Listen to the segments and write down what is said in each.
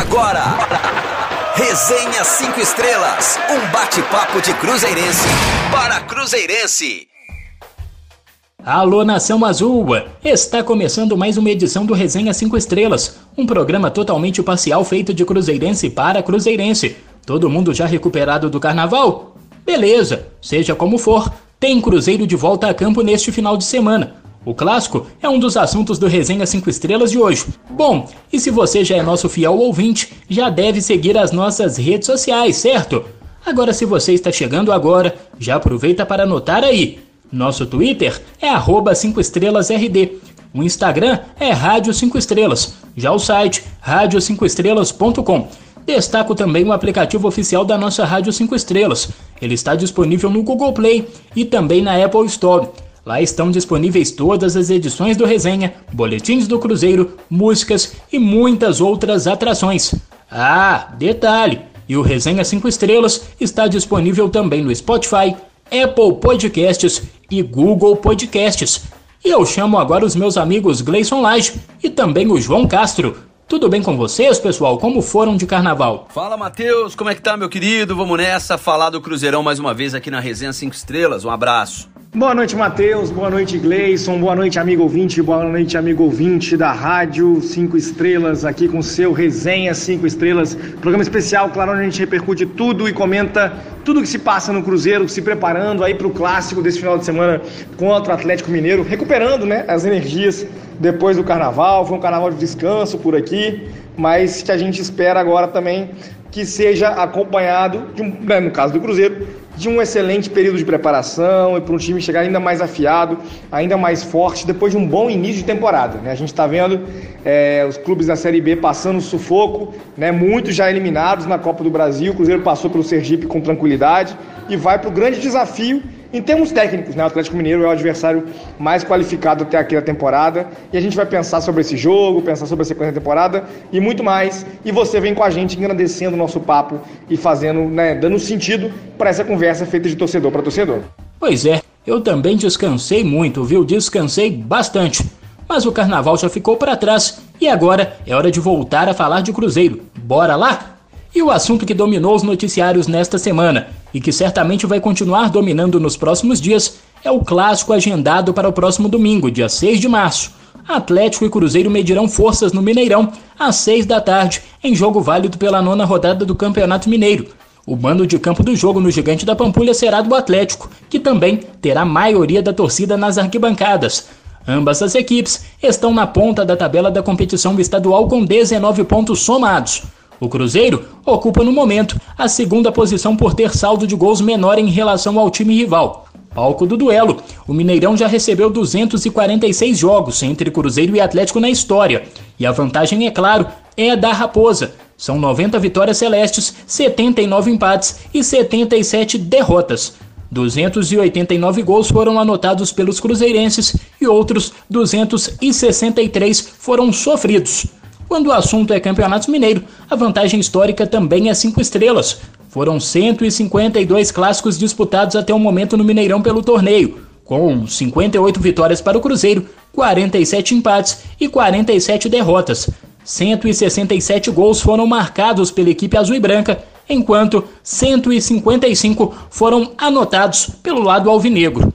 Agora, Resenha 5 Estrelas, um bate-papo de Cruzeirense para Cruzeirense. Alô Nação Azul! Está começando mais uma edição do Resenha 5 Estrelas, um programa totalmente parcial feito de cruzeirense para cruzeirense. Todo mundo já recuperado do carnaval? Beleza, seja como for, tem Cruzeiro de volta a campo neste final de semana. O clássico é um dos assuntos do Resenha 5 Estrelas de hoje. Bom, e se você já é nosso fiel ouvinte, já deve seguir as nossas redes sociais, certo? Agora, se você está chegando agora, já aproveita para anotar aí. Nosso Twitter é 5estrelasrd. O Instagram é Rádio 5 Estrelas. Já o site, rádio5estrelas.com. Destaco também o aplicativo oficial da nossa Rádio 5 Estrelas. Ele está disponível no Google Play e também na Apple Store. Lá estão disponíveis todas as edições do Resenha, boletins do Cruzeiro, músicas e muitas outras atrações. Ah, detalhe! E o Resenha 5 Estrelas está disponível também no Spotify, Apple Podcasts e Google Podcasts. E eu chamo agora os meus amigos Gleison Lage e também o João Castro. Tudo bem com vocês, pessoal? Como foram de carnaval? Fala, Matheus, como é que tá, meu querido? Vamos nessa, falar do Cruzeirão mais uma vez aqui na Resenha 5 Estrelas. Um abraço. Boa noite, Matheus. Boa noite, Gleison. Boa noite, amigo ouvinte. Boa noite, amigo ouvinte da Rádio 5 Estrelas, aqui com seu Resenha 5 Estrelas. Programa especial, claro, onde a gente repercute tudo e comenta tudo que se passa no Cruzeiro, se preparando aí para o clássico desse final de semana contra o Atlético Mineiro, recuperando né, as energias depois do carnaval. Foi um carnaval de descanso por aqui, mas que a gente espera agora também que seja acompanhado, de um, né, no caso do Cruzeiro, de um excelente período de preparação e para um time chegar ainda mais afiado, ainda mais forte, depois de um bom início de temporada. Né? A gente está vendo é, os clubes da Série B passando sufoco, né? muitos já eliminados na Copa do Brasil. O Cruzeiro passou pelo Sergipe com tranquilidade e vai para o grande desafio em termos técnicos, né, o Atlético Mineiro é o adversário mais qualificado até aqui da temporada e a gente vai pensar sobre esse jogo, pensar sobre a sequência da temporada e muito mais. E você vem com a gente engrandecendo o nosso papo e fazendo, né, dando sentido para essa conversa feita de torcedor para torcedor. Pois é, eu também descansei muito, viu? Descansei bastante. Mas o carnaval já ficou para trás e agora é hora de voltar a falar de Cruzeiro. Bora lá? E o assunto que dominou os noticiários nesta semana e que certamente vai continuar dominando nos próximos dias é o clássico agendado para o próximo domingo, dia 6 de março. Atlético e Cruzeiro medirão forças no Mineirão às 6 da tarde, em jogo válido pela nona rodada do Campeonato Mineiro. O mando de campo do jogo no Gigante da Pampulha será do Atlético, que também terá maioria da torcida nas arquibancadas. Ambas as equipes estão na ponta da tabela da competição estadual com 19 pontos somados. O Cruzeiro ocupa no momento a segunda posição por ter saldo de gols menor em relação ao time rival. Palco do duelo, o Mineirão já recebeu 246 jogos entre Cruzeiro e Atlético na história, e a vantagem, é claro, é da Raposa. São 90 vitórias celestes, 79 empates e 77 derrotas. 289 gols foram anotados pelos cruzeirenses e outros 263 foram sofridos. Quando o assunto é Campeonato Mineiro, a vantagem histórica também é cinco estrelas. Foram 152 clássicos disputados até o momento no Mineirão pelo torneio, com 58 vitórias para o Cruzeiro, 47 empates e 47 derrotas. 167 gols foram marcados pela equipe azul e branca, enquanto 155 foram anotados pelo lado alvinegro.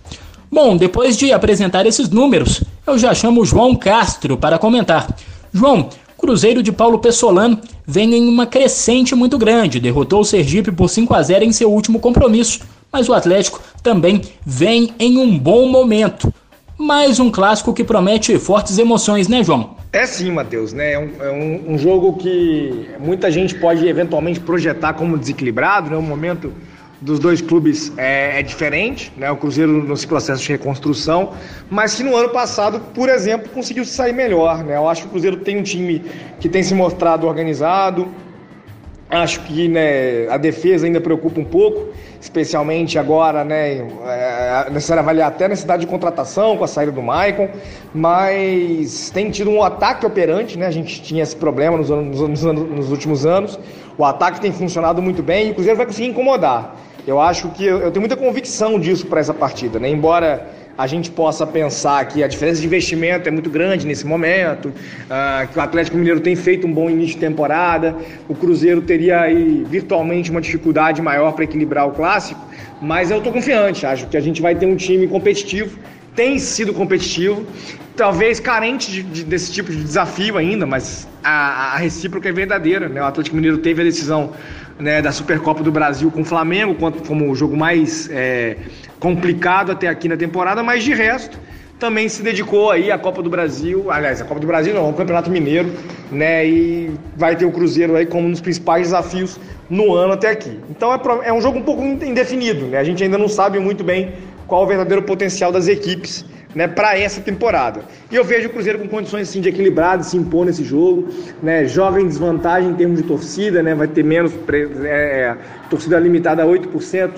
Bom, depois de apresentar esses números, eu já chamo o João Castro para comentar. João, Cruzeiro de Paulo Pessolano vem em uma crescente muito grande, derrotou o Sergipe por 5 a 0 em seu último compromisso, mas o Atlético também vem em um bom momento. Mais um clássico que promete fortes emoções, né, João? É sim, Matheus, né? É um, é um, um jogo que muita gente pode eventualmente projetar como desequilibrado, né? Um momento dos dois clubes é, é, diferente, né? O Cruzeiro no processo de reconstrução, mas que no ano passado, por exemplo, conseguiu se sair melhor, né? Eu acho que o Cruzeiro tem um time que tem se mostrado organizado. Acho que né, a defesa ainda preocupa um pouco, especialmente agora, né? É necessário avaliar até a necessidade de contratação com a saída do Maicon, mas tem tido um ataque operante, né? A gente tinha esse problema nos, anos, nos, nos últimos anos. O ataque tem funcionado muito bem e o Cruzeiro vai conseguir incomodar. Eu acho que eu, tenho muita convicção disso para essa partida, né? Embora a gente possa pensar que a diferença de investimento é muito grande nesse momento, uh, que o Atlético Mineiro tem feito um bom início de temporada, o Cruzeiro teria aí virtualmente uma dificuldade maior para equilibrar o clássico, mas eu estou confiante, acho que a gente vai ter um time competitivo, tem sido competitivo, talvez carente de, de, desse tipo de desafio ainda, mas a, a recíproca é verdadeira. Né? O Atlético Mineiro teve a decisão né, da Supercopa do Brasil com o Flamengo como o jogo mais é, complicado até aqui na temporada, mas de resto também se dedicou aí à Copa do Brasil, aliás, a Copa do Brasil não, ao Campeonato Mineiro, né, e vai ter o Cruzeiro aí como um dos principais desafios no ano até aqui. Então é, é um jogo um pouco indefinido, né, a gente ainda não sabe muito bem qual o verdadeiro potencial das equipes né, para essa temporada. E eu vejo o Cruzeiro com condições assim, de equilibrar, de se impor nesse jogo, né, joga em desvantagem em termos de torcida, né, vai ter menos é, é, torcida limitada a 8%.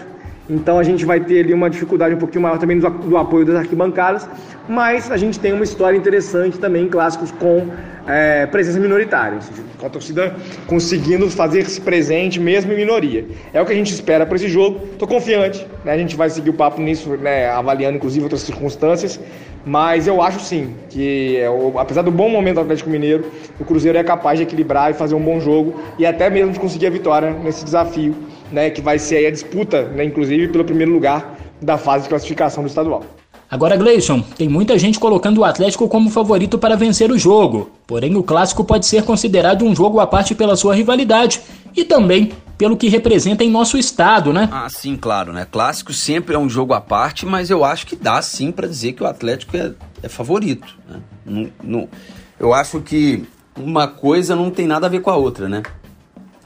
Então a gente vai ter ali uma dificuldade um pouquinho maior também do, do apoio das arquibancadas, mas a gente tem uma história interessante também em clássicos com é, presença minoritária, com a torcida conseguindo fazer-se presente mesmo em minoria. É o que a gente espera para esse jogo. Estou confiante, né? a gente vai seguir o papo nisso, né? avaliando inclusive outras circunstâncias, mas eu acho sim que, é, apesar do bom momento do Atlético Mineiro, o Cruzeiro é capaz de equilibrar e fazer um bom jogo e até mesmo de conseguir a vitória nesse desafio, né? que vai ser a disputa, né? inclusive pelo primeiro lugar da fase de classificação do estadual. Agora, Gleison, tem muita gente colocando o Atlético como favorito para vencer o jogo. Porém, o clássico pode ser considerado um jogo à parte pela sua rivalidade e também pelo que representa em nosso estado, né? Ah, sim, claro, né? Clássico sempre é um jogo à parte, mas eu acho que dá sim para dizer que o Atlético é, é favorito. Né? Não, não, eu acho que uma coisa não tem nada a ver com a outra, né?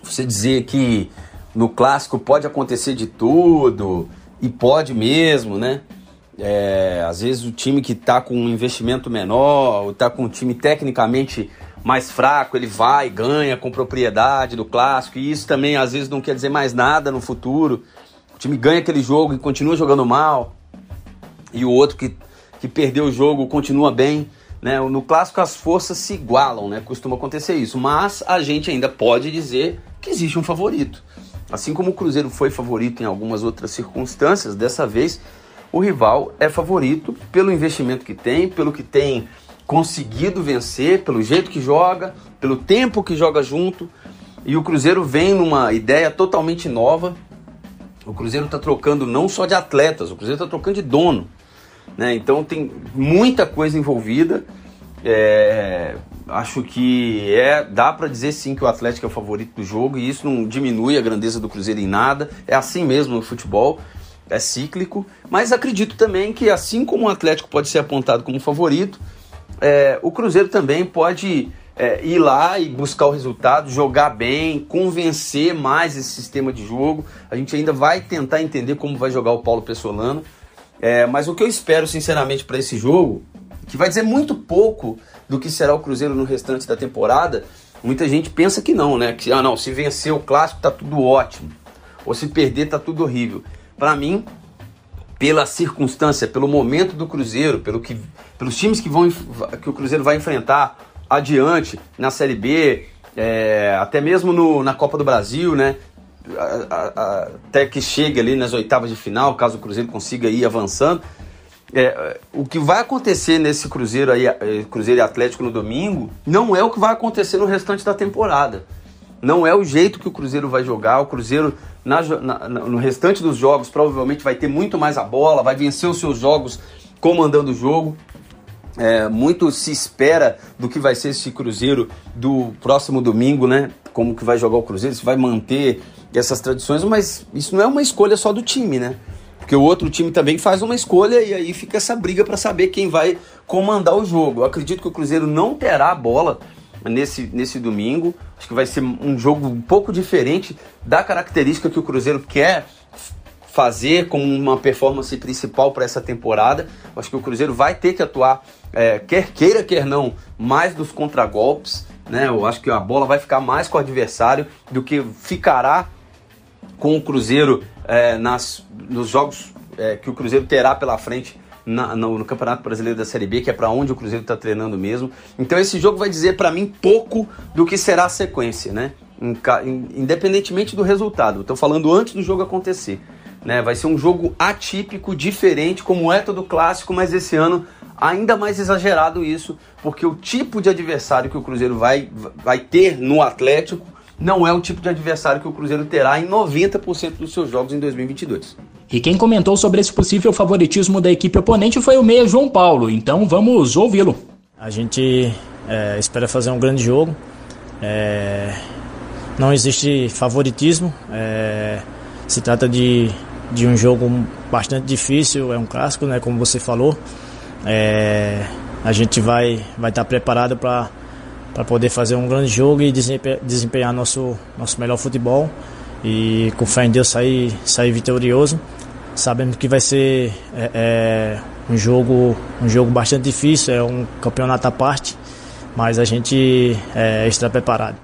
Você dizer que no clássico pode acontecer de tudo e pode mesmo, né? É, às vezes o time que está com um investimento menor, ou está com um time tecnicamente mais fraco, ele vai, ganha com propriedade do clássico, e isso também às vezes não quer dizer mais nada no futuro. O time ganha aquele jogo e continua jogando mal, e o outro que, que perdeu o jogo continua bem. Né? No clássico as forças se igualam, né? costuma acontecer isso, mas a gente ainda pode dizer que existe um favorito. Assim como o Cruzeiro foi favorito em algumas outras circunstâncias, dessa vez o rival é favorito pelo investimento que tem, pelo que tem conseguido vencer, pelo jeito que joga, pelo tempo que joga junto. E o Cruzeiro vem numa ideia totalmente nova. O Cruzeiro está trocando não só de atletas, o Cruzeiro está trocando de dono. Né? Então tem muita coisa envolvida. É, acho que é dá para dizer sim que o Atlético é o favorito do jogo e isso não diminui a grandeza do Cruzeiro em nada. É assim mesmo no futebol é cíclico, mas acredito também que assim como o Atlético pode ser apontado como favorito, é, o Cruzeiro também pode é, ir lá e buscar o resultado, jogar bem, convencer mais esse sistema de jogo. A gente ainda vai tentar entender como vai jogar o Paulo Pessolano, é, mas o que eu espero sinceramente para esse jogo, que vai dizer muito pouco do que será o Cruzeiro no restante da temporada. Muita gente pensa que não, né? Que ah, não, se vencer o clássico tá tudo ótimo, ou se perder tá tudo horrível para mim, pela circunstância, pelo momento do Cruzeiro, pelo que, pelos times que, vão, que o Cruzeiro vai enfrentar adiante na Série B, é, até mesmo no, na Copa do Brasil, né? A, a, até que chegue ali nas oitavas de final, caso o Cruzeiro consiga ir avançando. É, o que vai acontecer nesse Cruzeiro aí, é, Cruzeiro e Atlético no domingo, não é o que vai acontecer no restante da temporada. Não é o jeito que o Cruzeiro vai jogar. O Cruzeiro, na, na, no restante dos jogos, provavelmente vai ter muito mais a bola, vai vencer os seus jogos comandando o jogo. É, muito se espera do que vai ser esse Cruzeiro do próximo domingo, né? Como que vai jogar o Cruzeiro, se vai manter essas tradições, mas isso não é uma escolha só do time, né? Porque o outro time também faz uma escolha e aí fica essa briga para saber quem vai comandar o jogo. Eu acredito que o Cruzeiro não terá a bola nesse, nesse domingo. Acho que vai ser um jogo um pouco diferente da característica que o Cruzeiro quer fazer como uma performance principal para essa temporada. Acho que o Cruzeiro vai ter que atuar, é, quer queira, quer não, mais dos contragolpes. Né? Eu acho que a bola vai ficar mais com o adversário do que ficará com o Cruzeiro é, nas, nos jogos é, que o Cruzeiro terá pela frente na, no, no, Campeonato Brasileiro da Série B, que é para onde o Cruzeiro está treinando mesmo. Então esse jogo vai dizer para mim pouco do que será a sequência, né? Independentemente do resultado. Estou falando antes do jogo acontecer. Né? Vai ser um jogo atípico, diferente, como é todo clássico, mas esse ano ainda mais exagerado isso, porque o tipo de adversário que o Cruzeiro vai, vai ter no Atlético não é o tipo de adversário que o Cruzeiro terá em 90% dos seus jogos em 2022. E quem comentou sobre esse possível favoritismo da equipe oponente foi o meia João Paulo, então vamos ouvi-lo. A gente é, espera fazer um grande jogo. É, não existe favoritismo. É, se trata de, de um jogo bastante difícil, é um clássico, né, como você falou. É, a gente vai estar vai tá preparado para para poder fazer um grande jogo e desempenhar nosso, nosso melhor futebol e com fé em Deus sair, sair vitorioso. Sabemos que vai ser é, é, um, jogo, um jogo bastante difícil, é um campeonato à parte, mas a gente é, está preparado.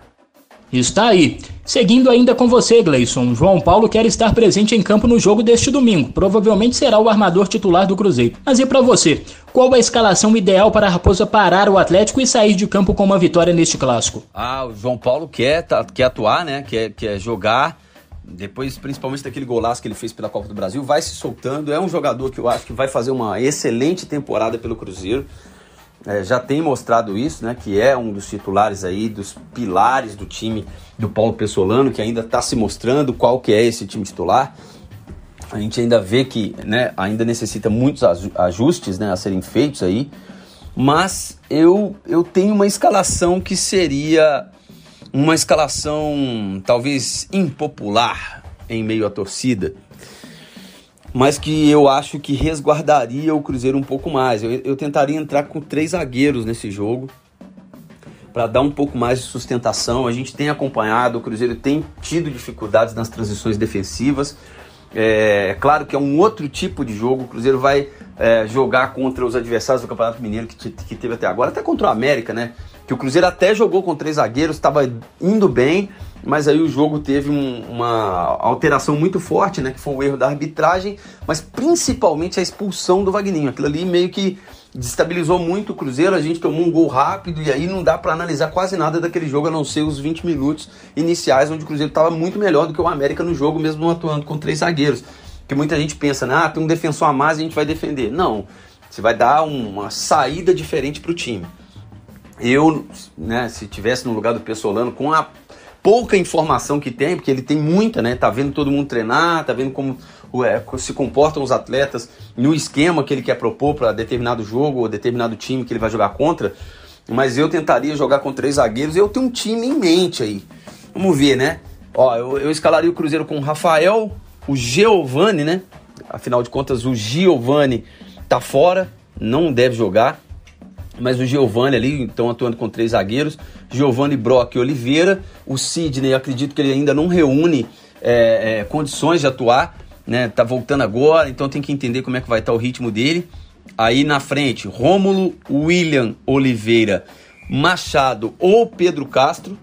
Está aí. Seguindo ainda com você, Gleison, João Paulo quer estar presente em campo no jogo deste domingo. Provavelmente será o armador titular do Cruzeiro. Mas e para você? Qual a escalação ideal para a Raposa parar o Atlético e sair de campo com uma vitória neste clássico? Ah, o João Paulo quer, tá, quer atuar, né? Quer, quer jogar. Depois, principalmente daquele golaço que ele fez pela Copa do Brasil, vai se soltando. É um jogador que eu acho que vai fazer uma excelente temporada pelo Cruzeiro é, já tem mostrado isso, né, que é um dos titulares aí, dos pilares do time do Paulo Pessolano, que ainda está se mostrando qual que é esse time titular. A gente ainda vê que né, ainda necessita muitos ajustes né, a serem feitos aí, mas eu, eu tenho uma escalação que seria uma escalação talvez impopular em meio à torcida mas que eu acho que resguardaria o Cruzeiro um pouco mais. Eu, eu tentaria entrar com três zagueiros nesse jogo para dar um pouco mais de sustentação. A gente tem acompanhado, o Cruzeiro tem tido dificuldades nas transições defensivas. É, claro que é um outro tipo de jogo. O Cruzeiro vai é, jogar contra os adversários do Campeonato Mineiro que, que teve até agora, até contra o América, né? Que o Cruzeiro até jogou com três zagueiros, estava indo bem, mas aí o jogo teve um, uma alteração muito forte, né? Que foi o erro da arbitragem, mas principalmente a expulsão do Vagninho. Aquilo ali meio que destabilizou muito o Cruzeiro, a gente tomou um gol rápido e aí não dá para analisar quase nada daquele jogo, a não ser os 20 minutos iniciais, onde o Cruzeiro estava muito melhor do que o América no jogo, mesmo atuando com três zagueiros. Que muita gente pensa, né? Ah, tem um defensor a mais e a gente vai defender. Não, você vai dar uma saída diferente para o time. Eu, né, se tivesse no lugar do Pessolano, com a pouca informação que tem, porque ele tem muita, né? Tá vendo todo mundo treinar, tá vendo como é, se comportam os atletas no esquema que ele quer propor para determinado jogo ou determinado time que ele vai jogar contra. Mas eu tentaria jogar com três zagueiros. Eu tenho um time em mente aí. Vamos ver, né? Ó, eu, eu escalaria o Cruzeiro com o Rafael, o Giovani, né? Afinal de contas, o Giovani tá fora, não deve jogar mas o Giovani ali, então atuando com três zagueiros, Giovani, Brock e Oliveira. O Sidney, acredito que ele ainda não reúne é, é, condições de atuar, né? Tá voltando agora, então tem que entender como é que vai estar tá o ritmo dele. Aí na frente, Rômulo, William Oliveira, Machado ou Pedro Castro.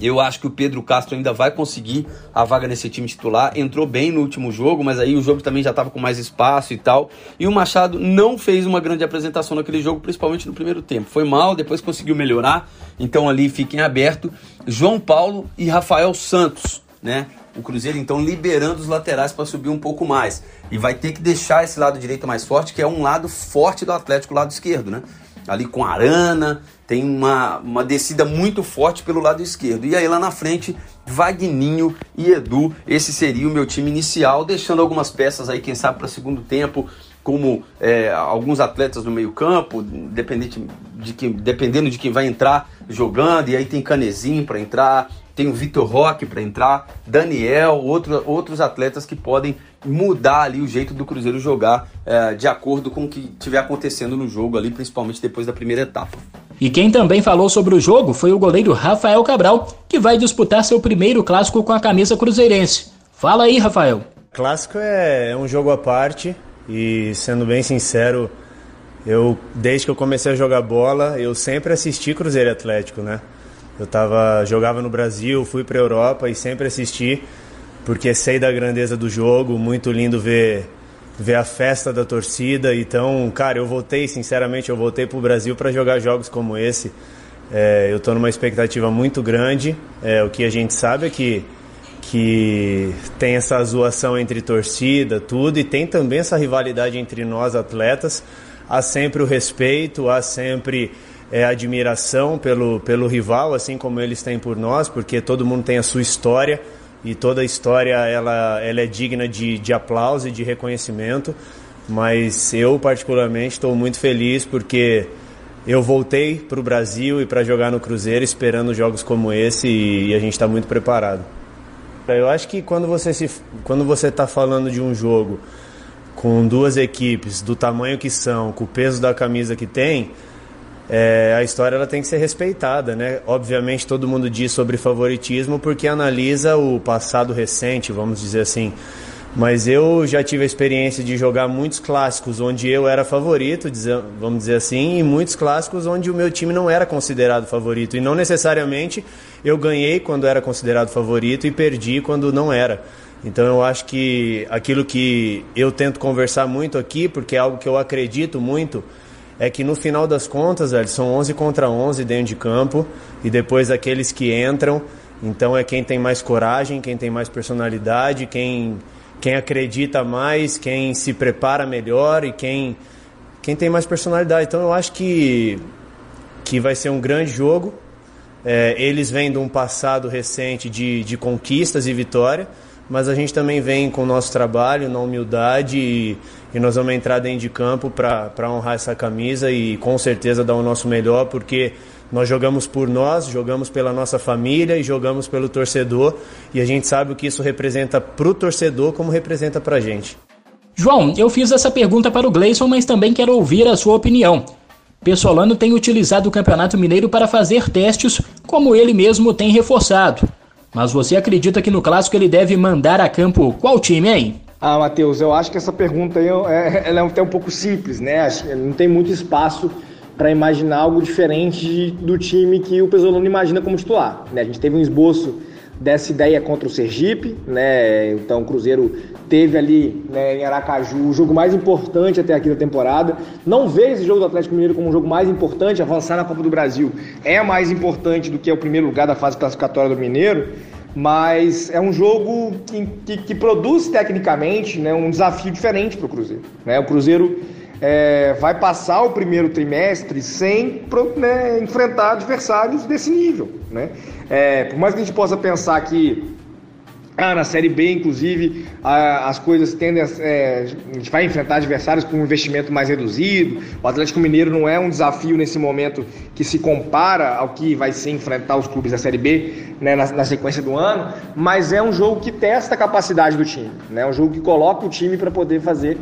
Eu acho que o Pedro Castro ainda vai conseguir a vaga nesse time titular. Entrou bem no último jogo, mas aí o jogo também já estava com mais espaço e tal. E o Machado não fez uma grande apresentação naquele jogo, principalmente no primeiro tempo. Foi mal, depois conseguiu melhorar. Então ali fiquem aberto. João Paulo e Rafael Santos, né? O Cruzeiro então liberando os laterais para subir um pouco mais. E vai ter que deixar esse lado direito mais forte, que é um lado forte do Atlético, lado esquerdo, né? Ali com Arana, tem uma, uma descida muito forte pelo lado esquerdo. E aí lá na frente, Vagninho e Edu. Esse seria o meu time inicial, deixando algumas peças aí, quem sabe, para segundo tempo, como é, alguns atletas no meio campo, dependente de quem, dependendo de quem vai entrar jogando. E aí tem Canezinho para entrar, tem o Vitor Roque para entrar, Daniel, outro, outros atletas que podem mudar ali o jeito do Cruzeiro jogar é, de acordo com o que estiver acontecendo no jogo ali, principalmente depois da primeira etapa. E quem também falou sobre o jogo foi o goleiro Rafael Cabral, que vai disputar seu primeiro clássico com a camisa cruzeirense. Fala aí, Rafael. Clássico é um jogo à parte e, sendo bem sincero, eu desde que eu comecei a jogar bola, eu sempre assisti Cruzeiro Atlético, né? Eu tava, jogava no Brasil, fui para Europa e sempre assisti porque sei da grandeza do jogo, muito lindo ver ver a festa da torcida. Então, cara, eu voltei, sinceramente, eu voltei para o Brasil para jogar jogos como esse. É, eu estou numa expectativa muito grande. É, o que a gente sabe é que, que tem essa zoação entre torcida, tudo, e tem também essa rivalidade entre nós atletas. Há sempre o respeito, há sempre é, admiração pelo, pelo rival, assim como eles têm por nós, porque todo mundo tem a sua história e toda história ela, ela é digna de, de aplauso e de reconhecimento. Mas eu, particularmente, estou muito feliz porque eu voltei para o Brasil e para jogar no Cruzeiro esperando jogos como esse e, e a gente está muito preparado. Eu acho que quando você se, quando você está falando de um jogo com duas equipes do tamanho que são, com o peso da camisa que tem, é, a história ela tem que ser respeitada, né? Obviamente todo mundo diz sobre favoritismo porque analisa o passado recente, vamos dizer assim. Mas eu já tive a experiência de jogar muitos clássicos onde eu era favorito, vamos dizer assim, e muitos clássicos onde o meu time não era considerado favorito. E não necessariamente eu ganhei quando era considerado favorito e perdi quando não era. Então eu acho que aquilo que eu tento conversar muito aqui, porque é algo que eu acredito muito, é que no final das contas, velho, são 11 contra 11 dentro de campo e depois aqueles que entram, então é quem tem mais coragem, quem tem mais personalidade, quem quem acredita mais, quem se prepara melhor e quem quem tem mais personalidade. Então eu acho que que vai ser um grande jogo. É, eles vêm de um passado recente de, de conquistas e vitória mas a gente também vem com o nosso trabalho, na humildade e, e nós vamos entrar dentro de campo para honrar essa camisa e com certeza dar o nosso melhor, porque nós jogamos por nós, jogamos pela nossa família e jogamos pelo torcedor e a gente sabe o que isso representa para o torcedor como representa para a gente. João, eu fiz essa pergunta para o Gleison, mas também quero ouvir a sua opinião. Pessolano tem utilizado o Campeonato Mineiro para fazer testes, como ele mesmo tem reforçado. Mas você acredita que no clássico ele deve mandar a campo qual time, hein? Ah, Matheus, eu acho que essa pergunta aí é, ela é até um pouco simples, né? Não tem muito espaço para imaginar algo diferente do time que o Pesolano imagina como titular. Né? A gente teve um esboço dessa ideia contra o Sergipe, né? Então o Cruzeiro teve ali né, em Aracaju o jogo mais importante até aqui da temporada. Não vejo esse jogo do Atlético Mineiro como um jogo mais importante, avançar na Copa do Brasil é mais importante do que o primeiro lugar da fase classificatória do Mineiro, mas é um jogo que, que, que produz tecnicamente né, um desafio diferente para o Cruzeiro. Né? O Cruzeiro é, vai passar o primeiro trimestre sem né, enfrentar adversários desse nível. Né? É, por mais que a gente possa pensar que ah, na Série B, inclusive, as coisas tendem a, é, a gente vai enfrentar adversários com um investimento mais reduzido. O Atlético Mineiro não é um desafio nesse momento que se compara ao que vai ser enfrentar os clubes da Série B né, na, na, sequência do ano, mas é um jogo que testa a capacidade do time. É né, um jogo que coloca o time para poder fazer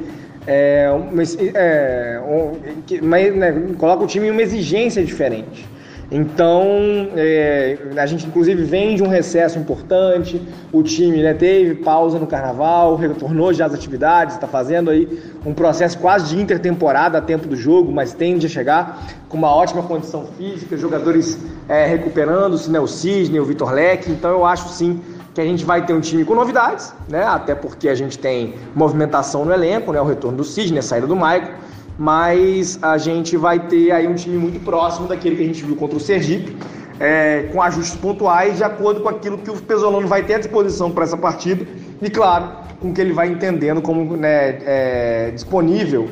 é, uma, é, um, que, mas, né, coloca o time em uma exigência diferente. Então, é, a gente inclusive vem de um recesso importante, o time né, teve pausa no carnaval, retornou já às atividades, está fazendo aí um processo quase de intertemporada a tempo do jogo, mas tende a chegar com uma ótima condição física, jogadores é, recuperando-se, né, o Cisne, o Vitor Leque, então eu acho sim que a gente vai ter um time com novidades, né? Até porque a gente tem movimentação no elenco, né? O retorno do Sidney, a saída do Maicon, mas a gente vai ter aí um time muito próximo daquele que a gente viu contra o Sergipe, é, com ajustes pontuais de acordo com aquilo que o Pesolano vai ter à disposição para essa partida e, claro, com o que ele vai entendendo como né, é, disponível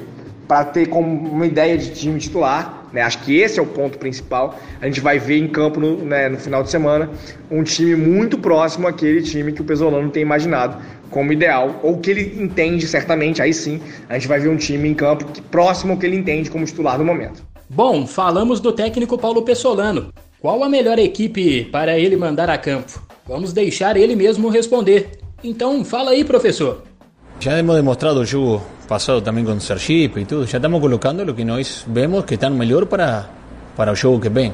para ter como uma ideia de time titular né? Acho que esse é o ponto principal. A gente vai ver em campo no, né, no final de semana um time muito próximo àquele time que o Pesolano tem imaginado como ideal, ou que ele entende certamente, aí sim, a gente vai ver um time em campo que, próximo ao que ele entende como titular no momento. Bom, falamos do técnico Paulo Pessolano. Qual a melhor equipe para ele mandar a campo? Vamos deixar ele mesmo responder. Então, fala aí, professor. Já hemos demostrado o jogo pasado también con Sergip y todo, ya estamos colocando lo que nos vemos que están mejor para, para el juego que ven.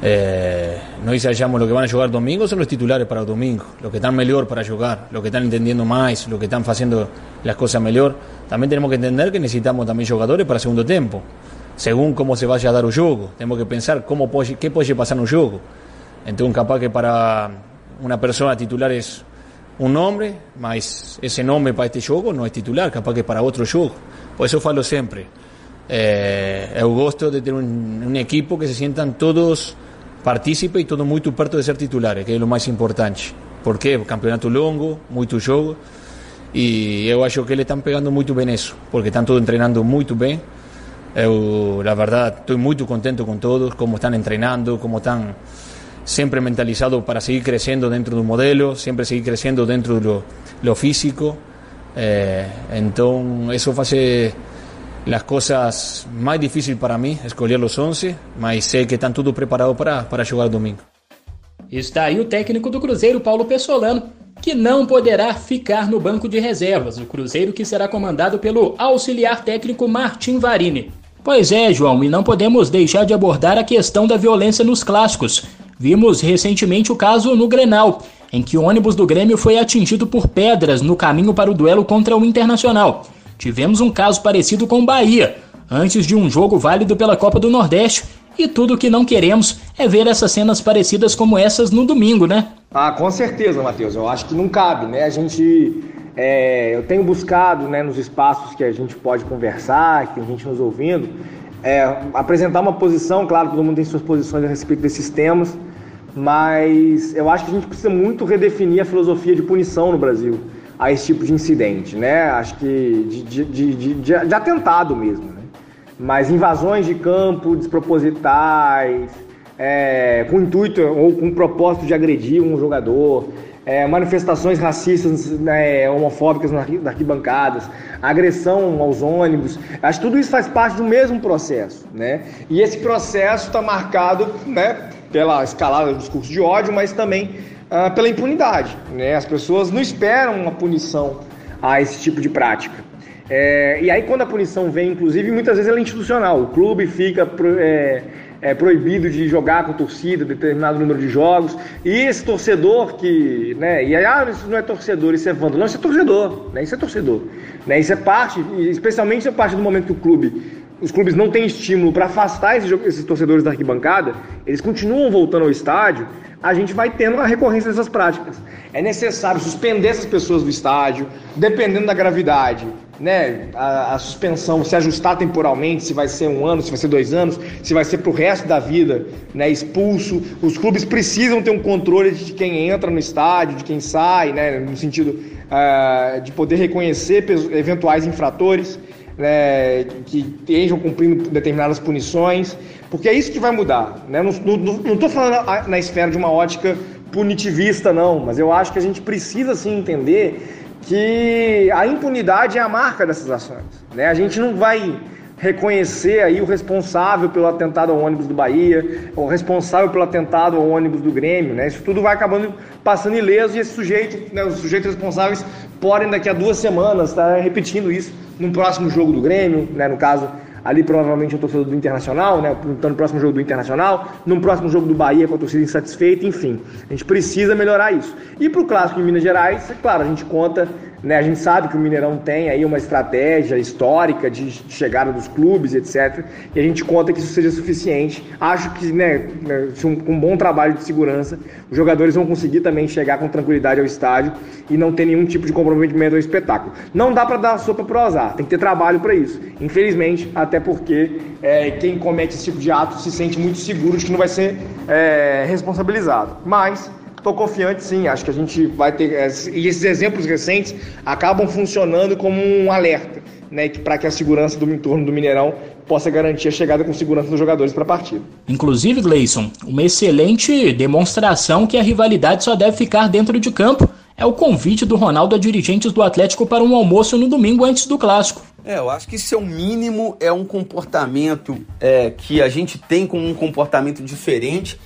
Eh, no ensayamos lo que van a jugar domingo son los titulares para el domingo, los que están mejor para jugar, los que están entendiendo más, los que están haciendo las cosas mejor. También tenemos que entender que necesitamos también jugadores para segundo tiempo, según cómo se vaya a dar el juego. Tenemos que pensar cómo puede, qué puede pasar en un juego. Entonces, capaz que para una persona titular es un nombre, mas ese nombre para este jogo no es titular, capaz que para otro jogo. Por eso falo siempre. Eh, eu gosto de tener un, un, equipo que se sientan todos partícipes y todos muy perto de ser titulares, que es lo más importante. Por quê? Campeonato longo, muito jogo. E eu acho que eles estão pegando muito bem isso, porque estão todos treinando muito bem. Eu, la verdade, estou muito contente com todos, como estão treinando, como estão sempre mentalizados para seguir crescendo dentro do modelo, sempre seguir crescendo dentro do lo físico. Eh, então, isso faz as coisas mais difíceis para mim, escolher os 11, mas sei que estão tudo preparado para, para jogar domingo. Está aí o técnico do Cruzeiro, Paulo Pessolano, que não poderá ficar no banco de reservas. O Cruzeiro que será comandado pelo auxiliar técnico Martim Varini. Pois é, João, e não podemos deixar de abordar a questão da violência nos clássicos. Vimos recentemente o caso no Grenal, em que o ônibus do Grêmio foi atingido por pedras no caminho para o duelo contra o Internacional. Tivemos um caso parecido com o Bahia, antes de um jogo válido pela Copa do Nordeste, e tudo o que não queremos é ver essas cenas parecidas como essas no domingo, né? Ah, com certeza, Matheus. Eu acho que não cabe, né? A gente. É, eu tenho buscado né, nos espaços que a gente pode conversar, que tem gente nos ouvindo, é, apresentar uma posição, claro, todo mundo tem suas posições a respeito desses temas, mas eu acho que a gente precisa muito redefinir a filosofia de punição no Brasil a esse tipo de incidente, né? Acho que de, de, de, de, atentado mesmo, né? Mas invasões de campo despropositais, é, com intuito ou com propósito de agredir um jogador, é, manifestações racistas, né, homofóbicas nas arquibancadas, agressão aos ônibus. Acho que tudo isso faz parte do mesmo processo, né? E esse processo está marcado, né, pela escalada do discurso de ódio, mas também ah, pela impunidade, né? As pessoas não esperam uma punição a esse tipo de prática. É, e aí quando a punição vem, inclusive, muitas vezes ela é institucional. O clube fica é, é, proibido de jogar com torcida, determinado número de jogos. E esse torcedor que, né, e aí, ah, isso não é torcedor, isso é vândalo. Não, isso é torcedor, né, isso é torcedor. Né, isso é parte, especialmente a partir do momento que o clube, os clubes não têm estímulo para afastar esses, esses torcedores da arquibancada, eles continuam voltando ao estádio, a gente vai tendo a recorrência dessas práticas. É necessário suspender essas pessoas do estádio, dependendo da gravidade, né, a, a, suspensão se ajustar temporalmente, se vai ser um ano, se vai ser dois anos, se vai ser para o resto da vida, né, expulso. Os clubes precisam ter um controle de quem entra no estádio, de quem sai, né, no sentido uh, de poder reconhecer eventuais infratores né, que estejam cumprindo determinadas punições, porque é isso que vai mudar. Né? Não estou falando na esfera de uma ótica punitivista, não, mas eu acho que a gente precisa sim entender que a impunidade é a marca dessas ações. Né? A gente não vai reconhecer aí o responsável pelo atentado ao ônibus do Bahia, o responsável pelo atentado ao ônibus do Grêmio, né? Isso tudo vai acabando passando ileso e esse sujeito, né, os sujeitos responsáveis podem daqui a duas semanas estar repetindo isso no próximo jogo do Grêmio, né? No caso ali provavelmente o torcedor do Internacional, né? Então, no próximo jogo do Internacional, no próximo jogo do Bahia com a torcida insatisfeita, enfim. A gente precisa melhorar isso. E para o clássico em Minas Gerais, é claro, a gente conta né, a gente sabe que o Mineirão tem aí uma estratégia histórica de chegada dos clubes, etc. E a gente conta que isso seja suficiente. Acho que, né, né com um bom trabalho de segurança, os jogadores vão conseguir também chegar com tranquilidade ao estádio e não ter nenhum tipo de comprometimento ao espetáculo. Não dá para dar sopa pro azar, tem que ter trabalho para isso. Infelizmente, até porque é, quem comete esse tipo de ato se sente muito seguro de que não vai ser é, responsabilizado. Mas Estou confiante sim, acho que a gente vai ter. É, e esses exemplos recentes acabam funcionando como um alerta, né? Para que a segurança do entorno do Mineirão possa garantir a chegada com segurança dos jogadores para a partida. Inclusive, Gleison, uma excelente demonstração que a rivalidade só deve ficar dentro de campo é o convite do Ronaldo a dirigentes do Atlético para um almoço no domingo antes do clássico. É, eu acho que isso é o mínimo, é um comportamento é, que a gente tem como um comportamento diferente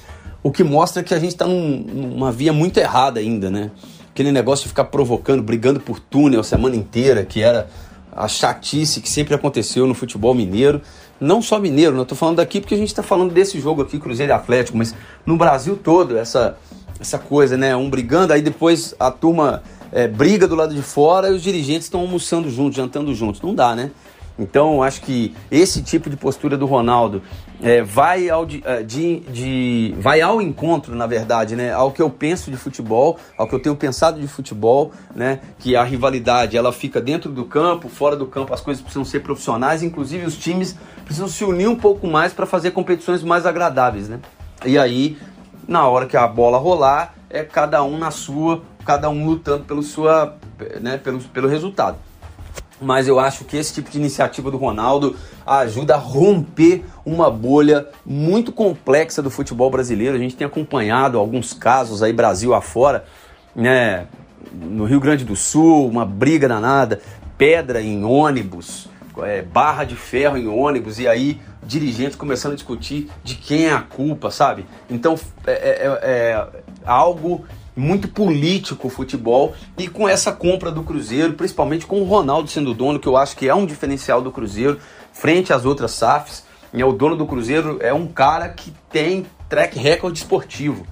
o que mostra que a gente está num, numa via muito errada ainda, né? Aquele negócio de ficar provocando, brigando por túnel a semana inteira, que era a chatice que sempre aconteceu no futebol mineiro. Não só mineiro, não né? estou falando daqui porque a gente está falando desse jogo aqui, Cruzeiro e Atlético, mas no Brasil todo, essa, essa coisa, né? Um brigando, aí depois a turma é, briga do lado de fora e os dirigentes estão almoçando juntos, jantando juntos. Não dá, né? Então, acho que esse tipo de postura do Ronaldo é, vai, ao, de, é, de, de, vai ao encontro, na verdade, né, ao que eu penso de futebol, ao que eu tenho pensado de futebol, né, que a rivalidade ela fica dentro do campo, fora do campo as coisas precisam ser profissionais, inclusive os times precisam se unir um pouco mais para fazer competições mais agradáveis. Né? E aí, na hora que a bola rolar, é cada um na sua, cada um lutando pelo, sua, né, pelo, pelo resultado. Mas eu acho que esse tipo de iniciativa do Ronaldo ajuda a romper uma bolha muito complexa do futebol brasileiro. A gente tem acompanhado alguns casos aí, Brasil afora, né? No Rio Grande do Sul, uma briga danada, pedra em ônibus, é, barra de ferro em ônibus, e aí dirigentes começando a discutir de quem é a culpa, sabe? Então é, é, é, é algo muito político o futebol e com essa compra do Cruzeiro, principalmente com o Ronaldo sendo dono, que eu acho que é um diferencial do Cruzeiro frente às outras SAFs. E o dono do Cruzeiro é um cara que tem track record esportivo.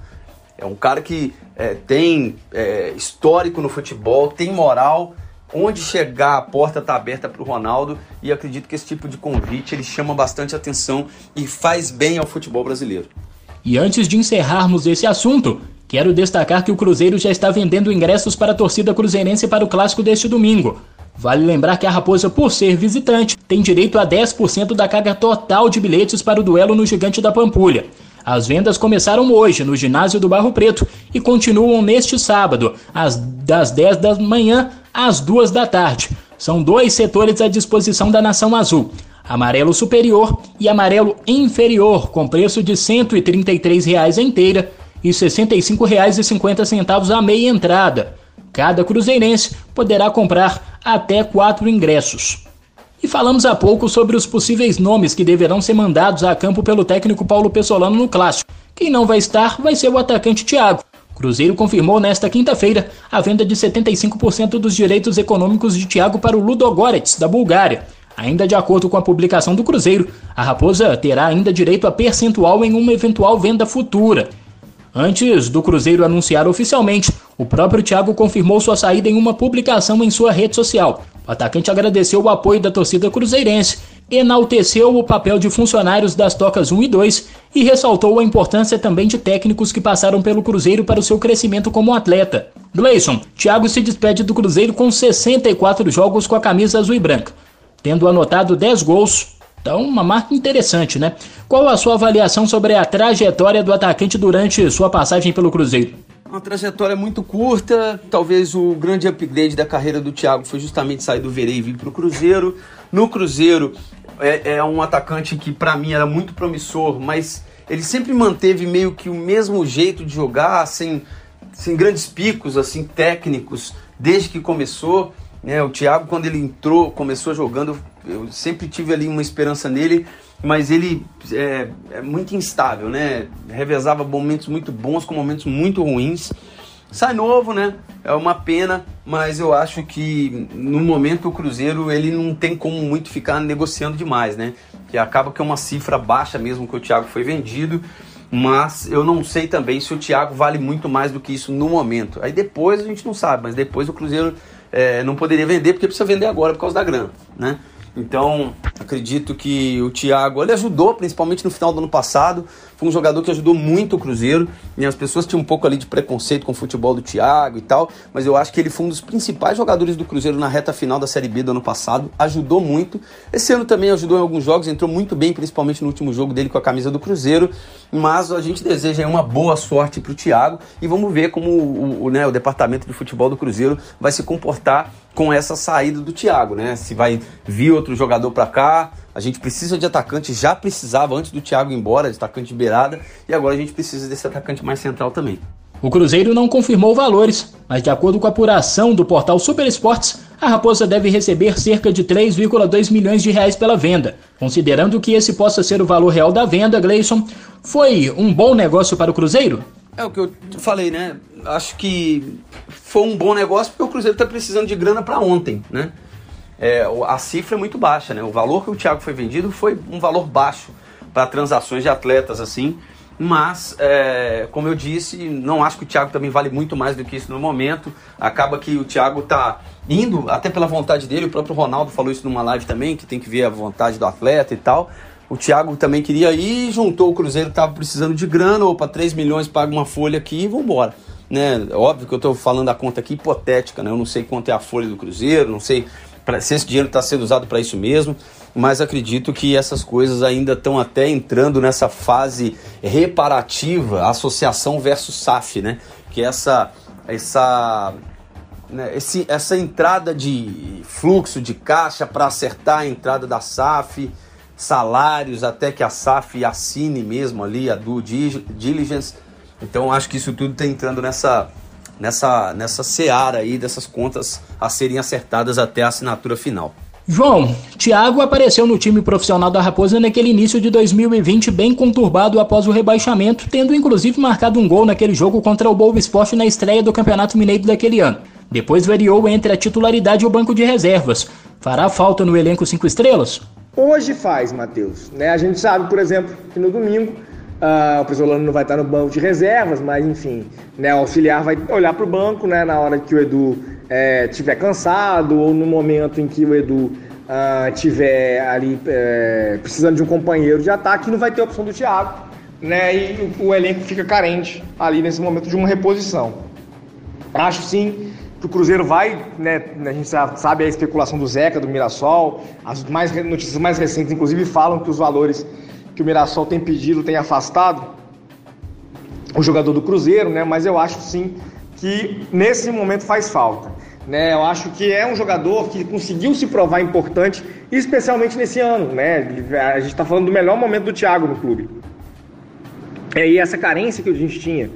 É um cara que é, tem é, histórico no futebol, tem moral onde chegar, a porta está aberta para o Ronaldo e acredito que esse tipo de convite ele chama bastante atenção e faz bem ao futebol brasileiro. E antes de encerrarmos esse assunto, quero destacar que o Cruzeiro já está vendendo ingressos para a torcida cruzeirense para o clássico deste domingo. Vale lembrar que a Raposa, por ser visitante, tem direito a 10% da carga total de bilhetes para o duelo no Gigante da Pampulha. As vendas começaram hoje no ginásio do Barro Preto e continuam neste sábado, às, das 10 da manhã às 2 da tarde. São dois setores à disposição da Nação Azul: amarelo superior e amarelo inferior, com preço de R$ 133,00 a inteira e R$ 65,50 a meia entrada. Cada cruzeirense poderá comprar até quatro ingressos. E falamos há pouco sobre os possíveis nomes que deverão ser mandados a campo pelo técnico Paulo Pessolano no clássico. Quem não vai estar vai ser o atacante Thiago. Cruzeiro confirmou nesta quinta-feira a venda de 75% dos direitos econômicos de Thiago para o Ludogorets, da Bulgária. Ainda de acordo com a publicação do Cruzeiro, a Raposa terá ainda direito a percentual em uma eventual venda futura. Antes do Cruzeiro anunciar oficialmente, o próprio Thiago confirmou sua saída em uma publicação em sua rede social. O atacante agradeceu o apoio da torcida cruzeirense, enalteceu o papel de funcionários das tocas 1 e 2 e ressaltou a importância também de técnicos que passaram pelo Cruzeiro para o seu crescimento como atleta. Gleison, Thiago se despede do Cruzeiro com 64 jogos com a camisa azul e branca, tendo anotado 10 gols, então, uma marca interessante, né? Qual a sua avaliação sobre a trajetória do atacante durante sua passagem pelo Cruzeiro? Uma trajetória muito curta, talvez o grande upgrade da carreira do Thiago foi justamente sair do Verei e vir para o Cruzeiro. No Cruzeiro, é, é um atacante que para mim era muito promissor, mas ele sempre manteve meio que o mesmo jeito de jogar, sem, sem grandes picos assim técnicos, desde que começou. Né? O Thiago, quando ele entrou, começou jogando, eu sempre tive ali uma esperança nele, mas ele é, é muito instável, né? Revezava momentos muito bons com momentos muito ruins. Sai novo, né? É uma pena, mas eu acho que no momento o Cruzeiro ele não tem como muito ficar negociando demais, né? Que acaba que é uma cifra baixa mesmo que o Thiago foi vendido, mas eu não sei também se o Thiago vale muito mais do que isso no momento. Aí depois a gente não sabe, mas depois o Cruzeiro é, não poderia vender porque precisa vender agora por causa da grana, né? Então, acredito que o Thiago, ele ajudou, principalmente no final do ano passado. Foi um jogador que ajudou muito o Cruzeiro. E as pessoas tinham um pouco ali de preconceito com o futebol do Thiago e tal. Mas eu acho que ele foi um dos principais jogadores do Cruzeiro na reta final da Série B do ano passado. Ajudou muito. Esse ano também ajudou em alguns jogos, entrou muito bem, principalmente no último jogo dele com a camisa do Cruzeiro. Mas a gente deseja uma boa sorte para o Thiago. E vamos ver como o, o, né, o departamento de futebol do Cruzeiro vai se comportar com essa saída do Thiago, né? Se vai vir outro jogador para cá, a gente precisa de atacante, já precisava antes do Thiago ir embora, de atacante de beirada, e agora a gente precisa desse atacante mais central também. O Cruzeiro não confirmou valores, mas de acordo com a apuração do portal Super Esportes, a Raposa deve receber cerca de 3,2 milhões de reais pela venda. Considerando que esse possa ser o valor real da venda, Gleison, foi um bom negócio para o Cruzeiro? É o que eu falei, né? Acho que foi um bom negócio porque o Cruzeiro está precisando de grana para ontem, né? É, a cifra é muito baixa, né? O valor que o Thiago foi vendido foi um valor baixo para transações de atletas assim. Mas, é, como eu disse, não acho que o Thiago também vale muito mais do que isso no momento. Acaba que o Thiago tá indo até pela vontade dele. O próprio Ronaldo falou isso numa live também, que tem que ver a vontade do atleta e tal. O Thiago também queria ir, juntou o Cruzeiro, estava precisando de grana, opa, 3 milhões, paga uma folha aqui e vambora né? Óbvio que eu estou falando a conta aqui hipotética, né? Eu não sei quanto é a folha do Cruzeiro, não sei se esse dinheiro está sendo usado para isso mesmo, mas acredito que essas coisas ainda estão até entrando nessa fase reparativa, associação versus SAF, né? Que essa essa né, esse, essa entrada de fluxo de caixa para acertar a entrada da SAF, salários até que a SAF assine mesmo ali a due diligence. Então acho que isso tudo está entrando nessa nessa nessa seara aí dessas contas a serem acertadas até a assinatura final. João, Thiago apareceu no time profissional da Raposa naquele início de 2020 bem conturbado após o rebaixamento, tendo inclusive marcado um gol naquele jogo contra o Boa Esporte na estreia do Campeonato Mineiro daquele ano. Depois variou entre a titularidade e o banco de reservas. Fará falta no elenco cinco estrelas? Hoje faz, Matheus. Né? A gente sabe, por exemplo, que no domingo uh, o Pesolano não vai estar no banco de reservas, mas enfim, né, o auxiliar vai olhar para o banco né, na hora que o Edu estiver é, cansado ou no momento em que o Edu uh, ali é, precisando de um companheiro de ataque, não vai ter a opção do Thiago. Né, e o, o elenco fica carente ali nesse momento de uma reposição. Acho sim que o Cruzeiro vai, né, a gente sabe a especulação do Zeca, do Mirassol, as mais, notícias mais recentes, inclusive, falam que os valores que o Mirassol tem pedido tem afastado o jogador do Cruzeiro, né, mas eu acho sim que nesse momento faz falta. Né, eu acho que é um jogador que conseguiu se provar importante, especialmente nesse ano. Né? A gente está falando do melhor momento do Thiago no clube. É, e essa carência que a gente tinha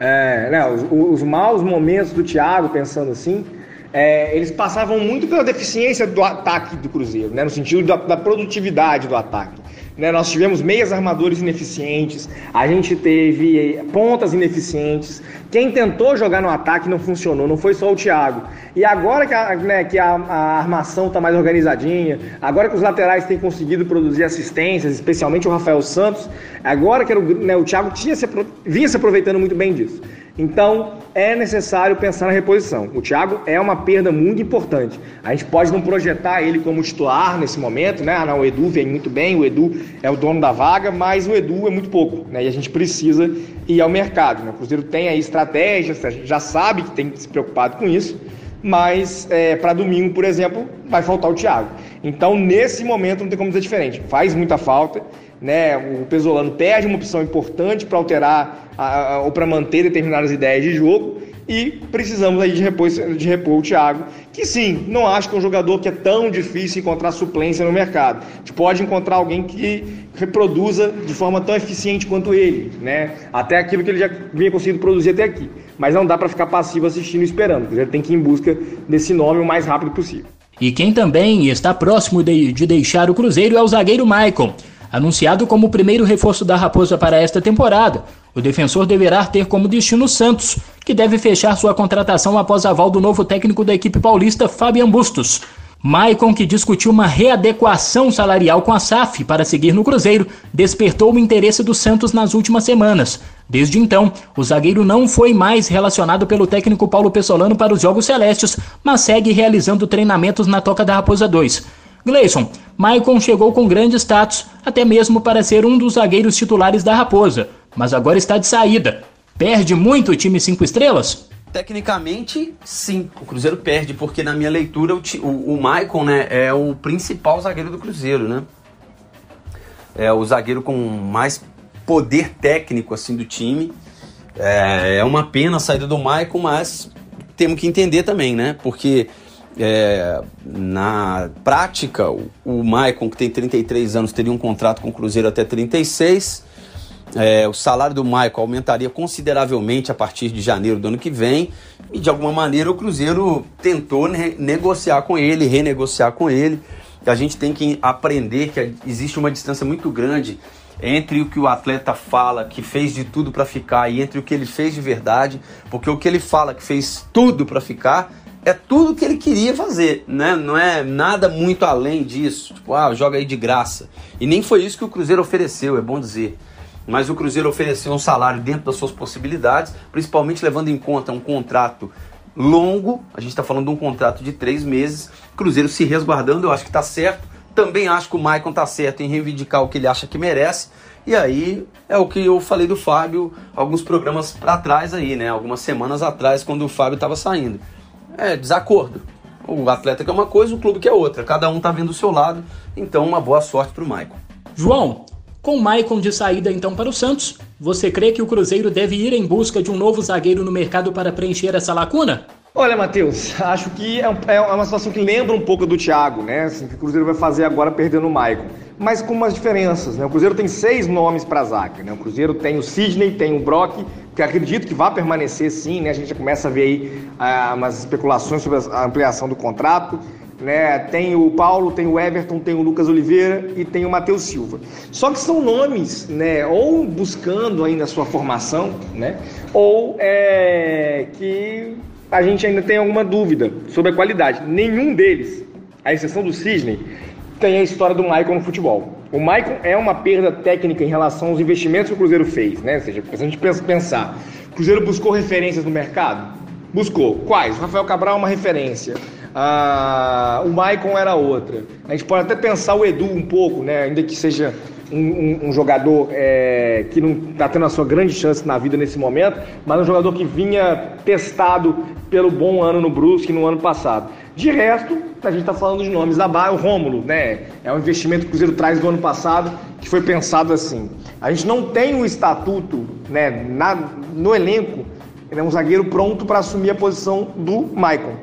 é, né, os, os, maus momentos do Thiago, pensando assim, é, eles passavam muito pela deficiência do ataque do Cruzeiro, né, no sentido da, da produtividade do ataque. Né? Nós tivemos meias armadores ineficientes, a gente teve pontas ineficientes. Quem tentou jogar no ataque não funcionou, não foi só o Thiago. E agora que a, né, que a, a armação está mais organizadinha, agora que os laterais têm conseguido produzir assistências, especialmente o Rafael Santos, agora que era o, né, o Thiago tinha se, vinha se aproveitando muito bem disso. Então é necessário pensar na reposição. O Thiago é uma perda muito importante. A gente pode não projetar ele como titular nesse momento, né? Ah, não, o Edu vem muito bem, o Edu é o dono da vaga, mas o Edu é muito pouco, né? E a gente precisa ir ao mercado. Né? O Cruzeiro tem aí estratégias, já sabe que tem que se preocupado com isso, mas é, para domingo, por exemplo, vai faltar o Thiago. Então, nesse momento, não tem como dizer diferente. Faz muita falta né? O Pesolano perde uma opção importante para alterar a, a, ou para manter determinadas ideias de jogo e precisamos aí de repor, de repor o Thiago, que sim, não acho que é um jogador que é tão difícil encontrar suplência no mercado. A gente pode encontrar alguém que reproduza de forma tão eficiente quanto ele, né? Até aquilo que ele já vinha conseguindo produzir até aqui. Mas não dá para ficar passivo assistindo e esperando. Ele tem que ir em busca desse nome o mais rápido possível. E quem também está próximo de, de deixar o Cruzeiro é o zagueiro Maicon. Anunciado como o primeiro reforço da Raposa para esta temporada, o defensor deverá ter como destino Santos, que deve fechar sua contratação após aval do novo técnico da equipe paulista, Fabian Bustos. Maicon, que discutiu uma readequação salarial com a SAF para seguir no Cruzeiro, despertou o interesse do Santos nas últimas semanas. Desde então, o zagueiro não foi mais relacionado pelo técnico Paulo Pessolano para os Jogos Celestes, mas segue realizando treinamentos na Toca da Raposa 2. Gleison, Maicon chegou com grande status, até mesmo para ser um dos zagueiros titulares da Raposa, mas agora está de saída. Perde muito o time 5 estrelas? Tecnicamente, sim. O Cruzeiro perde, porque na minha leitura o, o, o Maicon né, é o principal zagueiro do Cruzeiro, né? É o zagueiro com mais poder técnico assim do time. É, é uma pena a saída do Maicon, mas temos que entender também, né? Porque é, na prática, o, Maicon, que tem 33 anos, teria um contrato com o Cruzeiro até 36. É, o salário do Maicon aumentaria consideravelmente a partir de janeiro do ano que vem. E de alguma maneira o Cruzeiro tentou ne negociar com ele, renegociar com ele. A gente tem que aprender que existe uma distância muito grande entre o que o atleta fala que fez de tudo para ficar e entre o que ele fez de verdade, porque o que ele fala que fez tudo para ficar é tudo que ele queria fazer, né? Não é nada muito além disso. Tipo, ah, joga aí de graça. E nem foi isso que o Cruzeiro ofereceu, é bom dizer. Mas o Cruzeiro ofereceu um salário dentro das suas possibilidades, principalmente levando em conta um contrato longo. A gente está falando de um contrato de três meses. Cruzeiro se resguardando, eu acho que está certo. Também acho que o Maicon está certo em reivindicar o que ele acha que merece. E aí é o que eu falei do Fábio alguns programas para trás aí, né? Algumas semanas atrás, quando o Fábio estava saindo é desacordo. O atleta que é uma coisa, o clube que é outra. Cada um tá vendo o seu lado. Então, uma boa sorte pro Maicon. João, com o Maicon de saída então para o Santos, você crê que o Cruzeiro deve ir em busca de um novo zagueiro no mercado para preencher essa lacuna? Olha, Matheus, acho que é, é, uma situação que lembra um pouco do Thiago, né? Assim, que o Cruzeiro vai fazer agora perdendo o Maicon. Mas com umas diferenças, né? O Cruzeiro tem seis nomes para zaga, né? O Cruzeiro tem o Sidney, tem o Brock, que acredito que vai permanecer sim, né? A gente já começa a ver aí ah, umas especulações sobre a ampliação do contrato. Né? Tem o Paulo, tem o Everton, tem o Lucas Oliveira e tem o Matheus Silva. Só que são nomes, né? Ou buscando ainda a sua formação, né? Ou é, que a gente ainda tem alguma dúvida sobre a qualidade. Nenhum deles, à exceção do Cisne, tem a história do Maicon no futebol. O Maicon é uma perda técnica em relação aos investimentos que o Cruzeiro fez, né? Ou seja, se a gente pensa, pensar, o Cruzeiro buscou referências no mercado? Buscou. Quais? O Rafael Cabral é uma referência. Ah, o Maicon era outra. A gente pode até pensar o Edu um pouco, né? Ainda que seja um, um, jogador é, que não está tendo a sua grande chance na vida nesse momento, mas um jogador que vinha testado pelo bom ano no Brusque no ano passado. De resto, a gente está falando de nomes da base, o Rômulo, né? É um investimento que o Cruzeiro traz do ano passado, que foi pensado assim. A gente não tem o um estatuto né, na, no elenco, é um zagueiro pronto para assumir a posição do Maicon.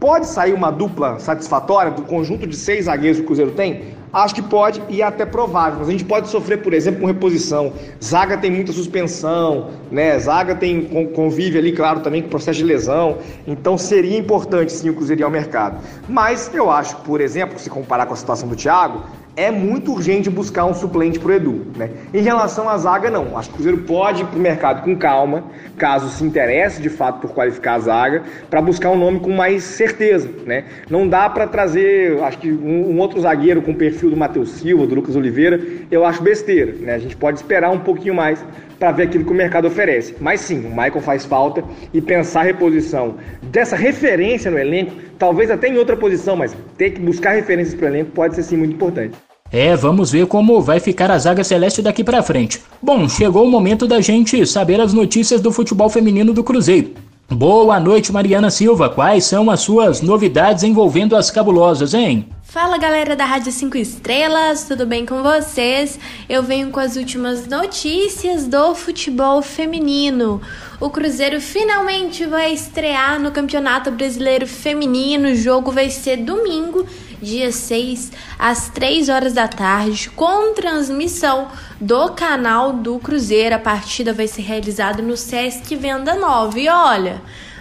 Pode sair uma dupla satisfatória do conjunto de seis zagueiros que o Cruzeiro tem? Acho que pode e é até provável. Mas a gente pode sofrer, por exemplo, com reposição. Zaga tem muita suspensão, né? Zaga tem convive ali, claro, também com processo de lesão. Então seria importante sim o Cruzeiro ir ao mercado. Mas eu acho, por exemplo, se comparar com a situação do Thiago, é muito urgente buscar um suplente para o Edu. Né? Em relação à zaga, não. Acho que o Cruzeiro pode ir para o mercado com calma, caso se interesse de fato por qualificar a zaga, para buscar um nome com mais certeza. Né? Não dá para trazer, acho que um, um, outro zagueiro com o perfil do Matheus Silva, do Lucas Oliveira, eu acho besteira. Né? A gente pode esperar um pouquinho mais para ver aquilo que o mercado oferece. Mas sim, o Michael faz falta e pensar a reposição dessa referência no elenco, talvez até em outra posição, mas ter que buscar referências para o elenco pode ser sim muito importante. É, vamos ver como vai ficar a zaga celeste daqui para frente. Bom, chegou o momento da gente saber as notícias do futebol feminino do Cruzeiro. Boa noite, Mariana Silva. Quais são as suas novidades envolvendo as cabulosas, hein? Fala galera da Rádio 5 Estrelas, tudo bem com vocês? Eu venho com as últimas notícias do futebol feminino. O Cruzeiro finalmente vai estrear no Campeonato Brasileiro Feminino. O jogo vai ser domingo, dia 6, às 3 horas da tarde, com transmissão do canal do Cruzeiro. A partida vai ser realizada no Sesc Venda Nova. E olha,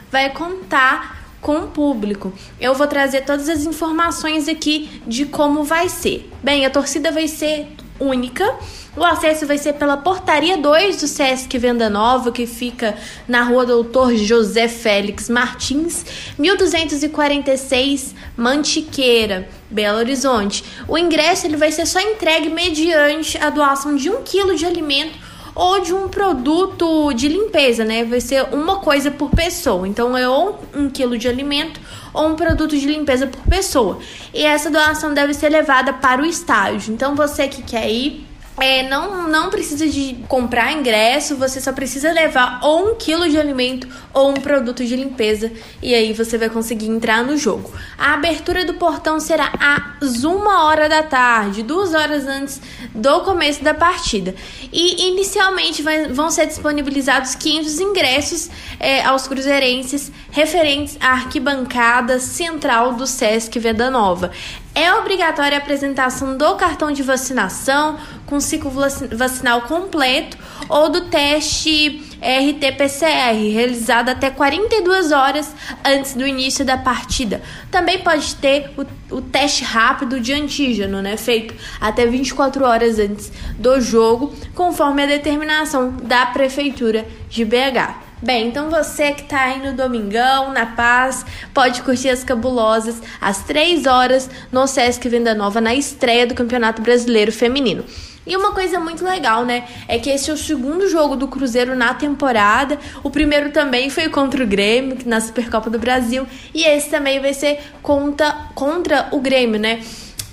vai contar com o público. Eu vou trazer todas as informações aqui de como vai ser. Bem, a torcida vai ser única. O acesso vai ser pela portaria 2 do Sesc Venda Nova, que fica na rua Doutor José Félix Martins, 1246 Mantiqueira, Belo Horizonte. O ingresso ele vai ser só entregue mediante a doação de um quilo de alimento ou de um produto de limpeza, né? Vai ser uma coisa por pessoa. Então é ou um quilo de alimento ou um produto de limpeza por pessoa. E essa doação deve ser levada para o estágio. Então você que quer ir é, não, não precisa de comprar ingresso, você só precisa levar ou um quilo de alimento ou um produto de limpeza e aí você vai conseguir entrar no jogo. A abertura do portão será às uma hora da tarde, duas horas antes do começo da partida. E inicialmente vai, vão ser disponibilizados 500 ingressos é, aos cruzeirenses referentes à arquibancada central do Sesc Venda Nova. É obrigatória a apresentação do cartão de vacinação com ciclo vacinal completo ou do teste RT-PCR, realizado até 42 horas antes do início da partida. Também pode ter o, o, teste rápido de antígeno, né, feito até 24 horas antes do jogo, conforme a determinação da Prefeitura de BH. Bem, então você que tá aí no domingão, na paz, pode curtir as cabulosas às 3 horas no Sesc Venda Nova na estreia do Campeonato Brasileiro Feminino. E uma coisa muito legal, né? É que esse é o segundo jogo do Cruzeiro na temporada. O primeiro também foi contra o Grêmio, na Supercopa do Brasil. E esse também vai ser contra, contra o Grêmio, né?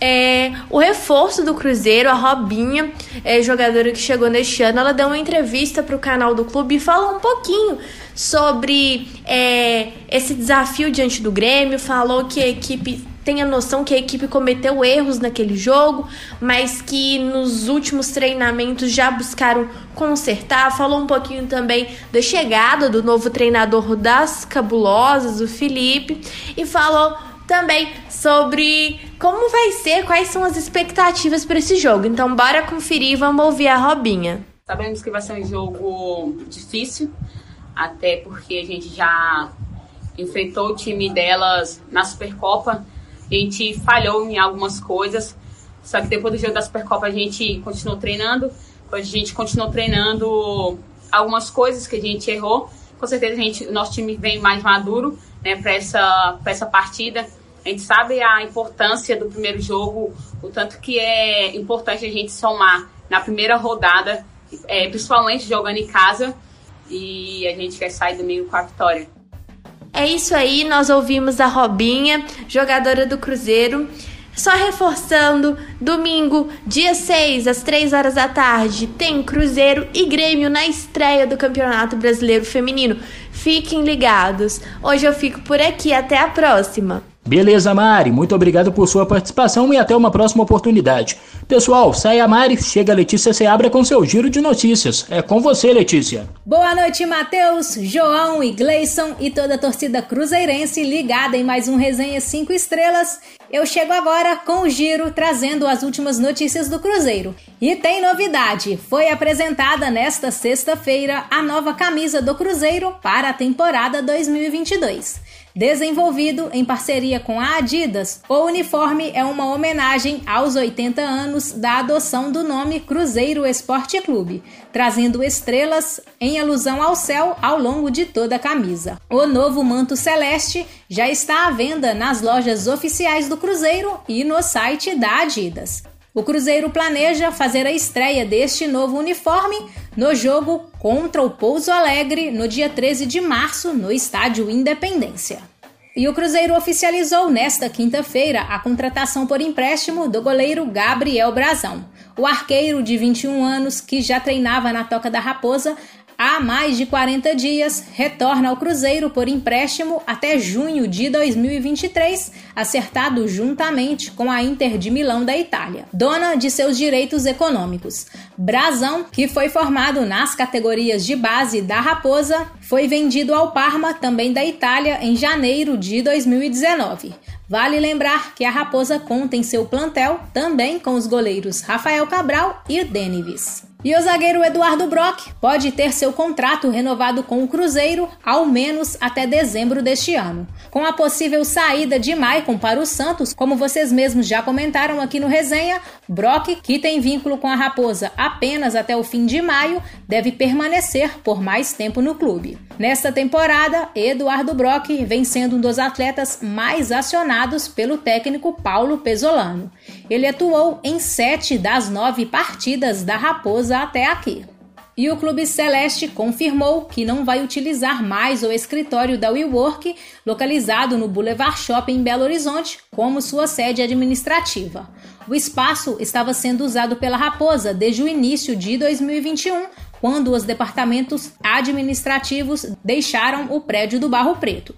É, o reforço do Cruzeiro, a Robinha, é, jogadora que chegou neste ano, ela deu uma entrevista para o canal do clube e falou um pouquinho sobre é, esse desafio diante do Grêmio, falou que a equipe tem a noção que a equipe cometeu erros naquele jogo, mas que nos últimos treinamentos já buscaram consertar. Falou um pouquinho também da chegada do novo treinador das cabulosas, o Felipe, e falou também sobre como vai ser, quais são as expectativas para esse jogo. Então, bora conferir e vamos ouvir a Robinha. Sabemos que vai ser um jogo difícil, até porque a gente já enfrentou o time delas na Supercopa. A gente falhou em algumas coisas, só que depois do jogo da Supercopa a gente continuou treinando. A gente continuou treinando algumas coisas que a gente errou. Com certeza a gente, nosso time vem mais maduro né, para essa, essa partida. A gente sabe a importância do primeiro jogo, o tanto que é importante a gente somar na primeira rodada, é, principalmente jogando em casa, e a gente quer sair domingo com a vitória. É isso aí, nós ouvimos a Robinha, jogadora do Cruzeiro. Só reforçando, domingo, dia 6, às 3 horas da tarde, tem Cruzeiro e Grêmio na estreia do Campeonato Brasileiro Feminino. Fiquem ligados. Hoje eu fico por aqui, até a próxima. Beleza, Mari. Muito obrigado por sua participação e até uma próxima oportunidade. Pessoal, sai a Mari, chega a Letícia Seabra com seu giro de notícias. É com você, Letícia. Boa noite, Matheus, João e Gleison e toda a torcida cruzeirense ligada em mais um Resenha 5 Estrelas. Eu chego agora com o giro trazendo as últimas notícias do Cruzeiro. E tem novidade: foi apresentada nesta sexta-feira a nova camisa do Cruzeiro para a temporada 2022. Desenvolvido em parceria com a Adidas, o uniforme é uma homenagem aos 80 anos da adoção do nome Cruzeiro Esporte Clube, trazendo estrelas em alusão ao céu ao longo de toda a camisa. O novo manto celeste já está à venda nas lojas oficiais do Cruzeiro e no site da Adidas. O Cruzeiro planeja fazer a estreia deste novo uniforme no jogo contra o Pouso Alegre no dia 13 de março no Estádio Independência. E o Cruzeiro oficializou nesta quinta-feira a contratação por empréstimo do goleiro Gabriel Brazão. O arqueiro de 21 anos, que já treinava na Toca da Raposa, há mais de 40 dias, retorna ao Cruzeiro por empréstimo até junho de 2023, acertado juntamente com a Inter de Milão da Itália, dona de seus direitos econômicos. Brasão, que foi formado nas categorias de base da Raposa, foi vendido ao Parma, também da Itália, em janeiro de 2019. Vale lembrar que a Raposa conta em seu plantel também com os goleiros Rafael Cabral e Denivis. E o zagueiro Eduardo Brock pode ter seu contrato renovado com o Cruzeiro ao menos até dezembro deste ano. Com a possível saída de Maicon para o Santos, como vocês mesmos já comentaram aqui no resenha, Brock, que tem vínculo com a Raposa apenas até o fim de maio, deve permanecer por mais tempo no clube. Nesta temporada, Eduardo Brock vem sendo um dos atletas mais acionados pelo técnico Paulo Pesolano. Ele atuou em sete das nove partidas da Raposa até aqui. E o Clube Celeste confirmou que não vai utilizar mais o escritório da WeWork, localizado no Boulevard Shopping em Belo Horizonte, como sua sede administrativa. O espaço estava sendo usado pela Raposa desde o início de 2021, quando os departamentos administrativos deixaram o prédio do Barro Preto.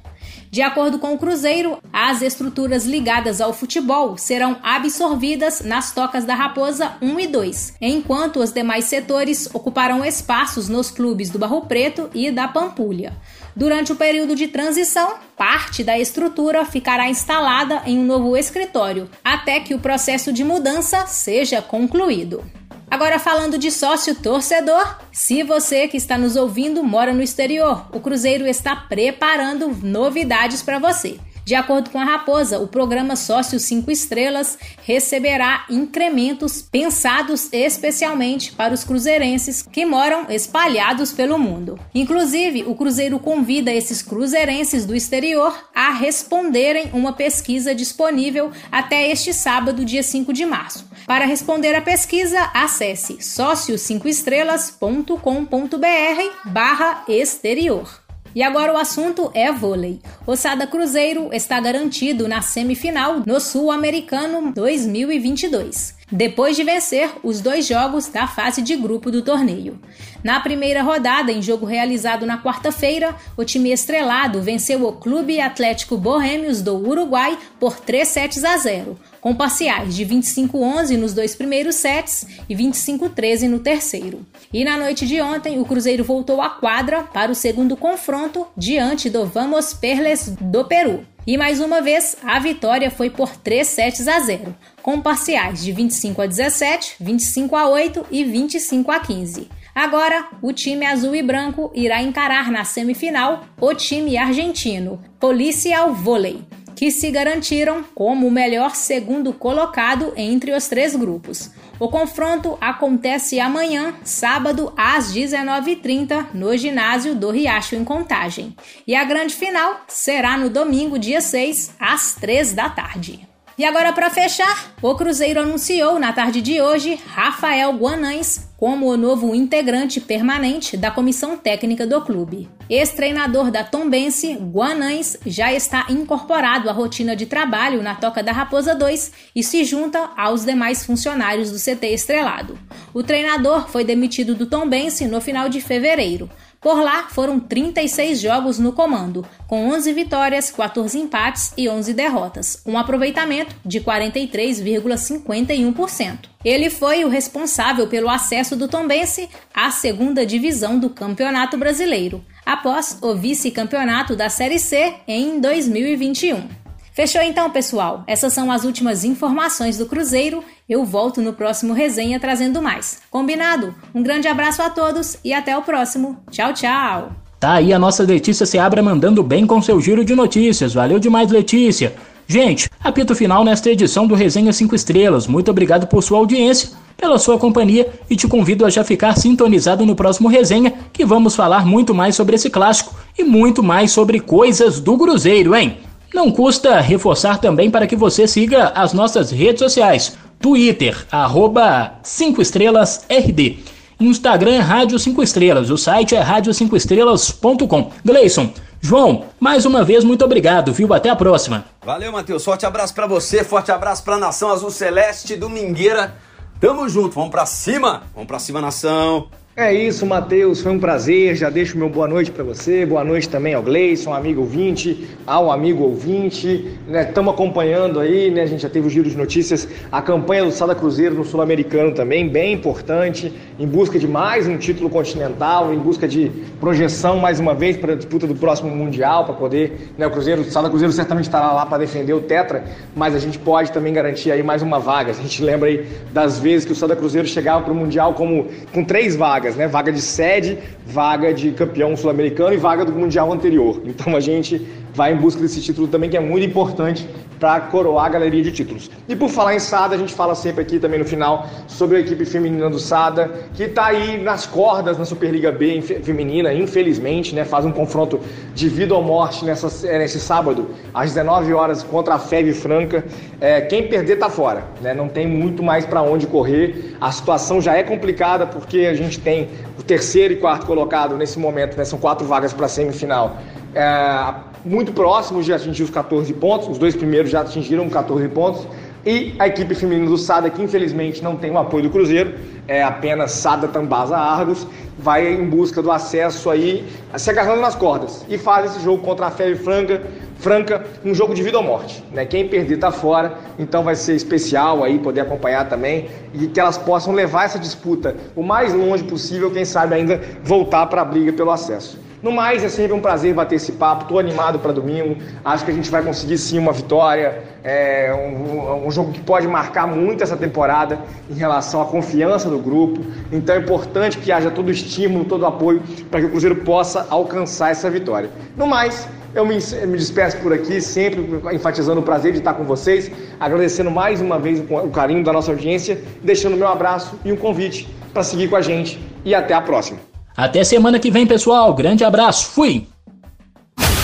De acordo com o Cruzeiro, as estruturas ligadas ao futebol serão absorvidas nas tocas da Raposa 1 e 2, enquanto os demais setores ocuparão espaços nos clubes do Barro Preto e da Pampulha. Durante o período de transição, parte da estrutura ficará instalada em um novo escritório, até que o processo de mudança seja concluído. Agora falando de sócio torcedor, se você que está nos ouvindo mora no exterior, o Cruzeiro está preparando novidades para você. De acordo com a Raposa, o programa Sócio 5 Estrelas receberá incrementos pensados especialmente para os cruzeirenses que moram espalhados pelo mundo. Inclusive, o Cruzeiro convida esses cruzeirenses do exterior a responderem uma pesquisa disponível até este sábado, dia 5 de março. Para responder à pesquisa, acesse sócio5estrelas.com.br barra exterior. E agora o assunto é vôlei. O Sada Cruzeiro está garantido na semifinal no Sul-Americano 2022 depois de vencer os dois jogos da fase de grupo do torneio. Na primeira rodada, em jogo realizado na quarta-feira, o time estrelado venceu o Clube Atlético Bohêmios do Uruguai por 3 sets a 0, com parciais de 25-11 nos dois primeiros sets e 25-13 no terceiro. E na noite de ontem, o Cruzeiro voltou à quadra para o segundo confronto diante do Vamos Perles do Peru. E mais uma vez, a vitória foi por 3 sets a 0, com parciais de 25 a 17, 25 a 8 e 25 a 15. Agora, o time azul e branco irá encarar na semifinal o time argentino, Policial Volley, que se garantiram como o melhor segundo colocado entre os três grupos. O confronto acontece amanhã, sábado, às 19h30, no ginásio do Riacho, em Contagem. E a grande final será no domingo, dia 6, às 3 da tarde. E agora, para fechar, o Cruzeiro anunciou na tarde de hoje Rafael Guanães como o novo integrante permanente da comissão técnica do clube. Ex-treinador da Tombense, Guanães já está incorporado à rotina de trabalho na Toca da Raposa 2 e se junta aos demais funcionários do CT Estrelado. O treinador foi demitido do Tombense no final de fevereiro. Por lá, foram 36 jogos no comando, com 11 vitórias, 14 empates e 11 derrotas, um aproveitamento de 43,51%. Ele foi o responsável pelo acesso do Tombense à segunda divisão do Campeonato Brasileiro, após o vice-campeonato da Série C em 2021. Fechou então, pessoal? Essas são as últimas informações do Cruzeiro. Eu volto no próximo resenha trazendo mais. Combinado? Um grande abraço a todos e até o próximo. Tchau, tchau. Tá aí a nossa Letícia Seabra mandando bem com seu giro de notícias. Valeu demais, Letícia. Gente, apito final nesta edição do Resenha 5 Estrelas. Muito obrigado por sua audiência, pela sua companhia e te convido a já ficar sintonizado no próximo resenha, que vamos falar muito mais sobre esse clássico e muito mais sobre coisas do Cruzeiro, hein? Não custa reforçar também para que você siga as nossas redes sociais. Twitter, arroba 5 estrelas RD. Instagram Rádio 5 Estrelas. O site é rádio5estrelas.com. Gleison, João, mais uma vez muito obrigado, viu? Até a próxima. Valeu, Matheus. Forte abraço para você, forte abraço para a Nação Azul Celeste Domingueira. Tamo junto, vamos para cima. Vamos para cima, nação. É isso, Matheus. Foi um prazer. Já deixo meu boa noite para você. Boa noite também ao Gleison, amigo ouvinte, ao amigo ouvinte. Estamos né, acompanhando aí, né? A gente já teve o giro de notícias. A campanha do Sada Cruzeiro no Sul-Americano também, bem importante, em busca de mais um título continental, em busca de projeção mais uma vez para a disputa do próximo Mundial, para poder. Né, o Cruzeiro, o Sada Cruzeiro certamente estará lá para defender o Tetra, mas a gente pode também garantir aí mais uma vaga. A gente lembra aí das vezes que o Sada Cruzeiro chegava para o Mundial como, com três vagas vagas, né? Vaga de sede, vaga de campeão sul-americano e vaga do mundial anterior. Então a gente vai em busca desse título também que é muito importante para coroar a galeria de títulos. E por falar em Sada, a gente fala sempre aqui também no final sobre a equipe feminina do Sada, que está aí nas cordas na Superliga B feminina, infelizmente, né? Faz um confronto de vida ou morte nessa, é, nesse sábado, às 19 horas, contra a FEV Franca. É, quem perder está fora, né? Não tem muito mais para onde correr. A situação já é complicada porque a gente tem o terceiro e quarto colocado nesse momento, né? São quatro vagas para a semifinal. É, muito próximos de atingir os 14 pontos, os dois primeiros já atingiram 14 pontos, e a equipe feminina do Sada, que infelizmente não tem o apoio do Cruzeiro, é apenas Sada Tambasa Argos, vai em busca do acesso aí, se agarrando nas cordas, e faz esse jogo contra a Fé Franca, Franca, um jogo de vida ou morte. Né? Quem perder está fora, então vai ser especial aí poder acompanhar também e que elas possam levar essa disputa o mais longe possível, quem sabe ainda voltar para a briga pelo acesso. No mais, é sempre um prazer bater esse papo. Estou animado para domingo. Acho que a gente vai conseguir sim uma vitória. É um, um, jogo que pode marcar muito essa temporada em relação à confiança do grupo. Então é importante que haja todo o estímulo, todo o apoio para que o Cruzeiro possa alcançar essa vitória. No mais, eu me, me, despeço por aqui, sempre enfatizando o prazer de estar com vocês, agradecendo mais uma vez o, o carinho da nossa audiência, deixando meu abraço e um convite para seguir com a gente. E até a próxima. Até semana que vem, pessoal. Grande abraço. Fui.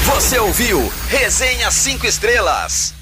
Você ouviu Resenha 5 Estrelas.